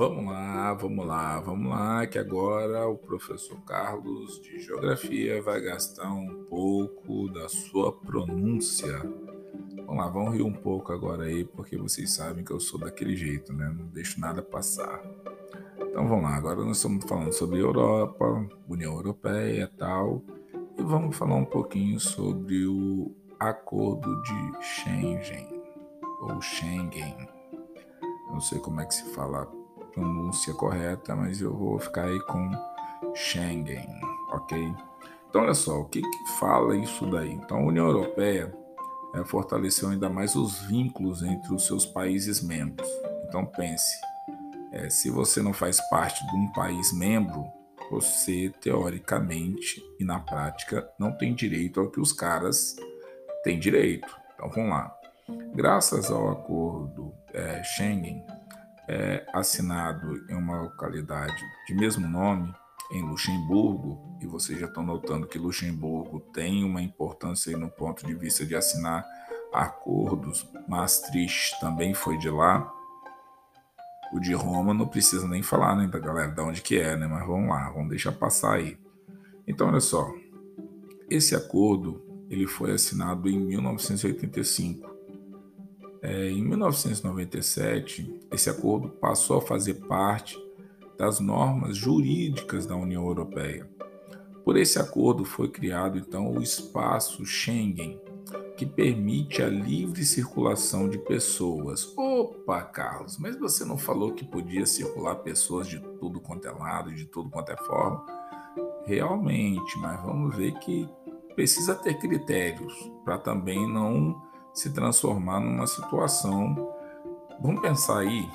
Vamos lá, vamos lá, vamos lá, que agora o professor Carlos de Geografia vai gastar um pouco da sua pronúncia. Vamos lá, vamos rir um pouco agora aí, porque vocês sabem que eu sou daquele jeito, né? Não deixo nada passar. Então vamos lá, agora nós estamos falando sobre Europa, União Europeia e tal, e vamos falar um pouquinho sobre o Acordo de Schengen, ou Schengen. Não sei como é que se fala pronúncia correta, mas eu vou ficar aí com Schengen, ok? Então olha só, o que, que fala isso daí? Então a União Europeia é, fortaleceu ainda mais os vínculos entre os seus países membros. Então pense, é, se você não faz parte de um país membro, você teoricamente e na prática não tem direito ao que os caras têm direito. Então vamos lá. Graças ao acordo é, Schengen, é, assinado em uma localidade de mesmo nome, em Luxemburgo, e vocês já estão notando que Luxemburgo tem uma importância no ponto de vista de assinar acordos, Maastricht também foi de lá. O de Roma não precisa nem falar, né, da galera, de onde que é, né? Mas vamos lá, vamos deixar passar aí. Então, olha só, esse acordo ele foi assinado em 1985. É, em 1997, esse acordo passou a fazer parte das normas jurídicas da União Europeia. Por esse acordo foi criado então o espaço Schengen, que permite a livre circulação de pessoas. Opa, Carlos, mas você não falou que podia circular pessoas de tudo quanto é lado, de tudo quanto é forma? Realmente, mas vamos ver que precisa ter critérios para também não se transformar numa situação. Vamos pensar aí,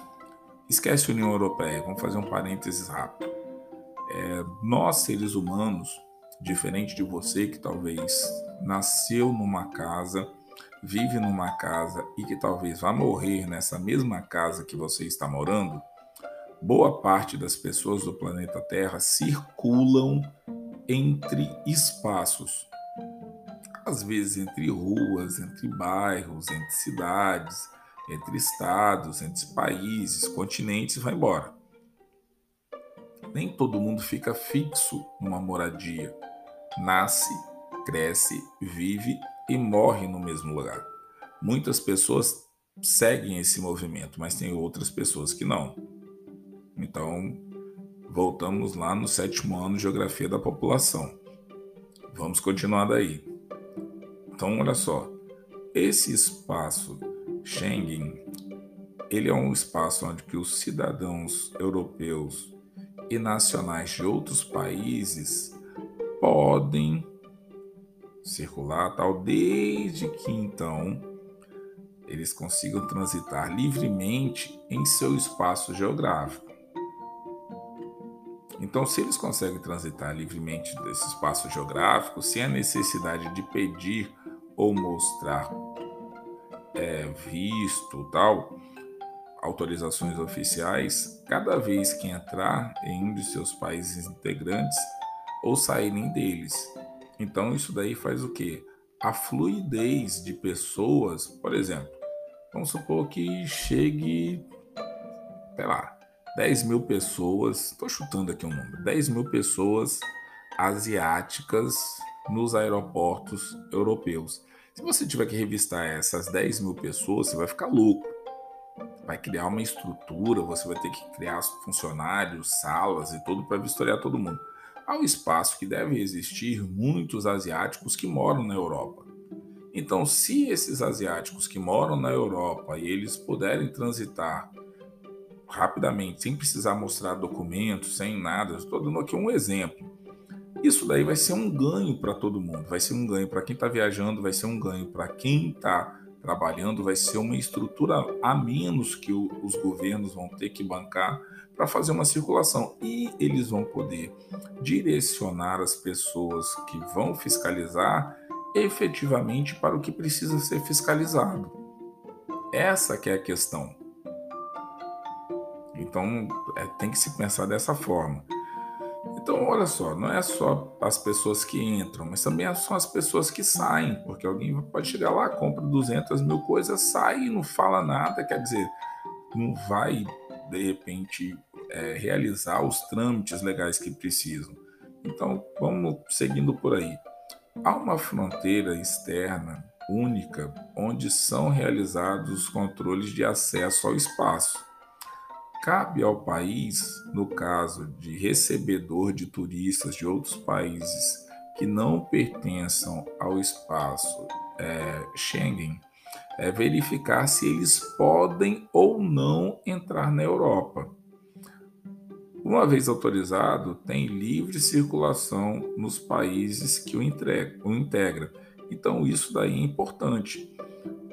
esquece a União Europeia, vamos fazer um parênteses rápido. É, nós, seres humanos, diferente de você que talvez nasceu numa casa, vive numa casa e que talvez vá morrer nessa mesma casa que você está morando, boa parte das pessoas do planeta Terra circulam entre espaços. Às vezes entre ruas, entre bairros, entre cidades, entre estados, entre países, continentes, vai embora. Nem todo mundo fica fixo numa moradia. Nasce cresce, vive e morre no mesmo lugar. Muitas pessoas seguem esse movimento, mas tem outras pessoas que não. Então, voltamos lá no sétimo ano de Geografia da População. Vamos continuar daí. Então, olha só, esse espaço Schengen, ele é um espaço onde que os cidadãos europeus e nacionais de outros países podem circular, tal, desde que então eles consigam transitar livremente em seu espaço geográfico. Então, se eles conseguem transitar livremente desse espaço geográfico, sem a necessidade de pedir ou mostrar é, visto, tal, autorizações oficiais, cada vez que entrar em um de seus países integrantes ou saírem deles, então isso daí faz o quê? A fluidez de pessoas, por exemplo, vamos supor que chegue, sei lá, 10 mil pessoas, estou chutando aqui um número, 10 mil pessoas asiáticas nos aeroportos europeus. Se você tiver que revistar essas 10 mil pessoas, você vai ficar louco. Vai criar uma estrutura, você vai ter que criar funcionários, salas e tudo para vistoriar todo mundo ao espaço que deve existir muitos asiáticos que moram na Europa. Então, se esses asiáticos que moram na Europa e eles puderem transitar rapidamente, sem precisar mostrar documentos, sem nada, estou dando aqui um exemplo. Isso daí vai ser um ganho para todo mundo, vai ser um ganho para quem está viajando, vai ser um ganho para quem está trabalhando, vai ser uma estrutura a menos que o, os governos vão ter que bancar para fazer uma circulação. E eles vão poder direcionar as pessoas que vão fiscalizar efetivamente para o que precisa ser fiscalizado. Essa que é a questão. Então, é, tem que se pensar dessa forma. Então, olha só, não é só as pessoas que entram, mas também são as pessoas que saem, porque alguém pode chegar lá, compra 200 mil coisas, sai e não fala nada, quer dizer, não vai de repente é, realizar os trâmites legais que precisam. Então, vamos seguindo por aí. Há uma fronteira externa única onde são realizados os controles de acesso ao espaço. Cabe ao país, no caso de recebedor de turistas de outros países que não pertençam ao espaço é, Schengen, é verificar se eles podem ou não entrar na Europa. Uma vez autorizado, tem livre circulação nos países que o, entrega, o integra. Então isso daí é importante.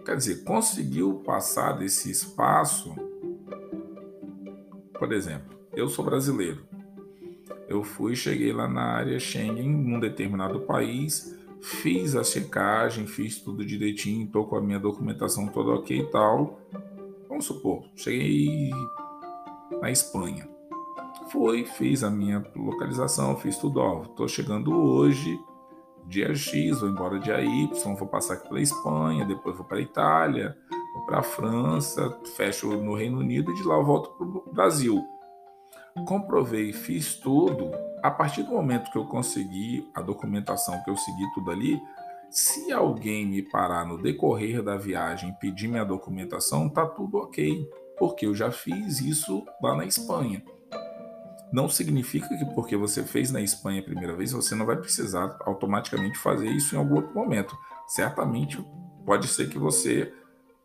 Quer dizer, conseguiu passar desse espaço. Por exemplo, eu sou brasileiro. Eu fui, cheguei lá na área Schengen, num determinado país, fiz a checagem, fiz tudo direitinho, estou com a minha documentação toda ok e tal. Vamos supor, cheguei na Espanha. Fui, fiz a minha localização, fiz tudo, ó, tô chegando hoje, dia X, vou embora dia Y, vou passar aqui pela Espanha, depois vou para Itália, para a França, fecho no Reino Unido e de lá eu volto para o Brasil. Comprovei, fiz tudo. A partir do momento que eu consegui a documentação, que eu segui tudo ali, se alguém me parar no decorrer da viagem pedir minha documentação, tá tudo ok, porque eu já fiz isso lá na Espanha não significa que porque você fez na Espanha a primeira vez, você não vai precisar automaticamente fazer isso em algum outro momento. Certamente pode ser que você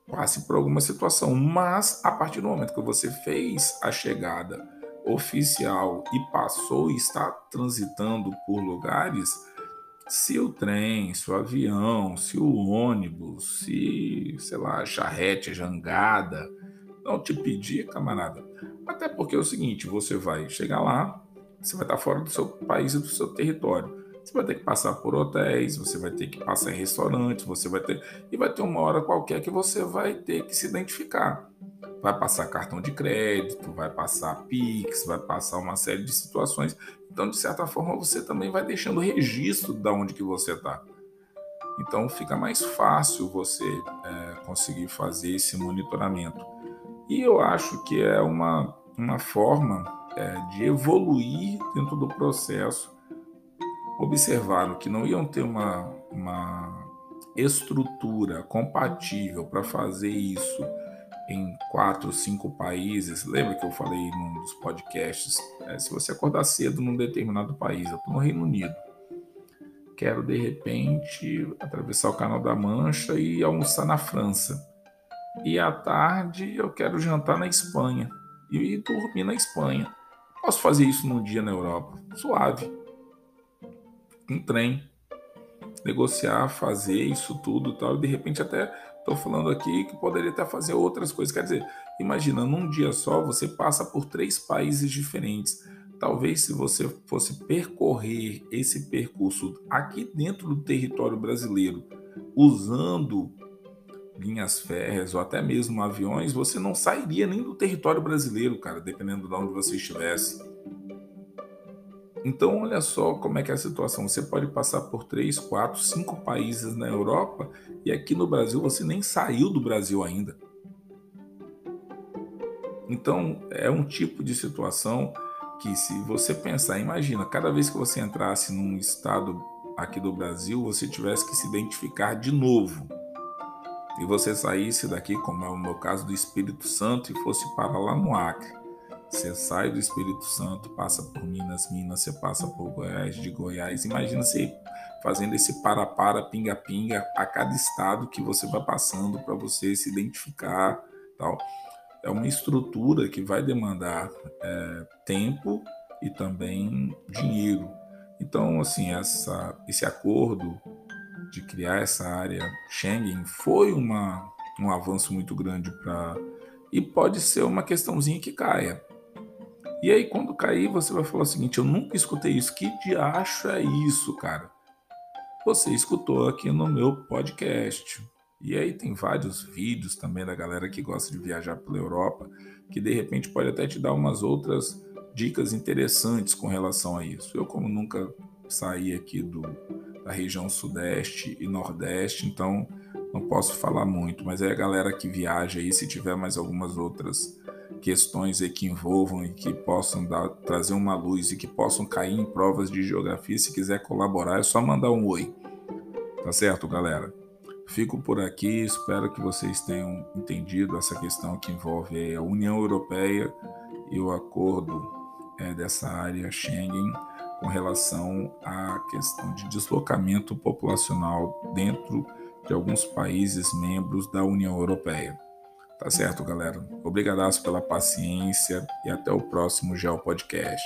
passe por alguma situação, mas a partir do momento que você fez a chegada oficial e passou e está transitando por lugares, se o trem, se o avião, se o ônibus, se, sei lá, charrete, jangada, não te pedir, camarada, até porque é o seguinte, você vai chegar lá, você vai estar fora do seu país e do seu território. Você vai ter que passar por hotéis, você vai ter que passar em restaurantes, você vai ter e vai ter uma hora qualquer que você vai ter que se identificar. Vai passar cartão de crédito, vai passar Pix, vai passar uma série de situações. Então, de certa forma, você também vai deixando registro de onde que você está. Então, fica mais fácil você é, conseguir fazer esse monitoramento. E eu acho que é uma, uma forma é, de evoluir dentro do processo. Observaram que não iam ter uma, uma estrutura compatível para fazer isso em quatro, cinco países. Lembra que eu falei num dos podcasts? É, se você acordar cedo num determinado país, eu estou no Reino Unido, quero de repente atravessar o Canal da Mancha e almoçar na França e à tarde eu quero jantar na Espanha e dormir na Espanha. Posso fazer isso num dia na Europa, suave. Um trem, negociar, fazer isso tudo tal. E de repente até estou falando aqui que poderia até fazer outras coisas. Quer dizer, imagina, num dia só você passa por três países diferentes. Talvez se você fosse percorrer esse percurso aqui dentro do território brasileiro, usando linhas férreas ou até mesmo aviões, você não sairia nem do território brasileiro, cara, dependendo de onde você estivesse. Então, olha só como é que é a situação. Você pode passar por três, quatro, cinco países na Europa e aqui no Brasil você nem saiu do Brasil ainda. Então, é um tipo de situação que, se você pensar, imagina, cada vez que você entrasse num estado aqui do Brasil, você tivesse que se identificar de novo e você saísse daqui, como é o meu caso do Espírito Santo, e fosse para lá no Acre. Você sai do Espírito Santo, passa por Minas, Minas, você passa por Goiás, de Goiás. Imagina você fazendo esse para-para, pinga-pinga a cada estado que você vai passando para você se identificar, tal. É uma estrutura que vai demandar é, tempo e também dinheiro. Então, assim, essa, esse acordo de criar essa área Schengen foi uma, um avanço muito grande para. E pode ser uma questãozinha que caia. E aí, quando cair, você vai falar o seguinte: eu nunca escutei isso. Que diacho é isso, cara? Você escutou aqui no meu podcast. E aí tem vários vídeos também da galera que gosta de viajar pela Europa, que de repente pode até te dar umas outras dicas interessantes com relação a isso. Eu, como nunca saí aqui do, da região sudeste e nordeste, então não posso falar muito, mas é a galera que viaja aí, se tiver mais algumas outras questões aí que envolvam e que possam dar, trazer uma luz e que possam cair em provas de geografia, se quiser colaborar, é só mandar um oi. Tá certo, galera? Fico por aqui, espero que vocês tenham entendido essa questão que envolve a União Europeia e o acordo é, dessa área Schengen com relação à questão de deslocamento populacional dentro de alguns países membros da União Europeia. Tá certo, galera? Obrigadaço pela paciência e até o próximo Geo Podcast.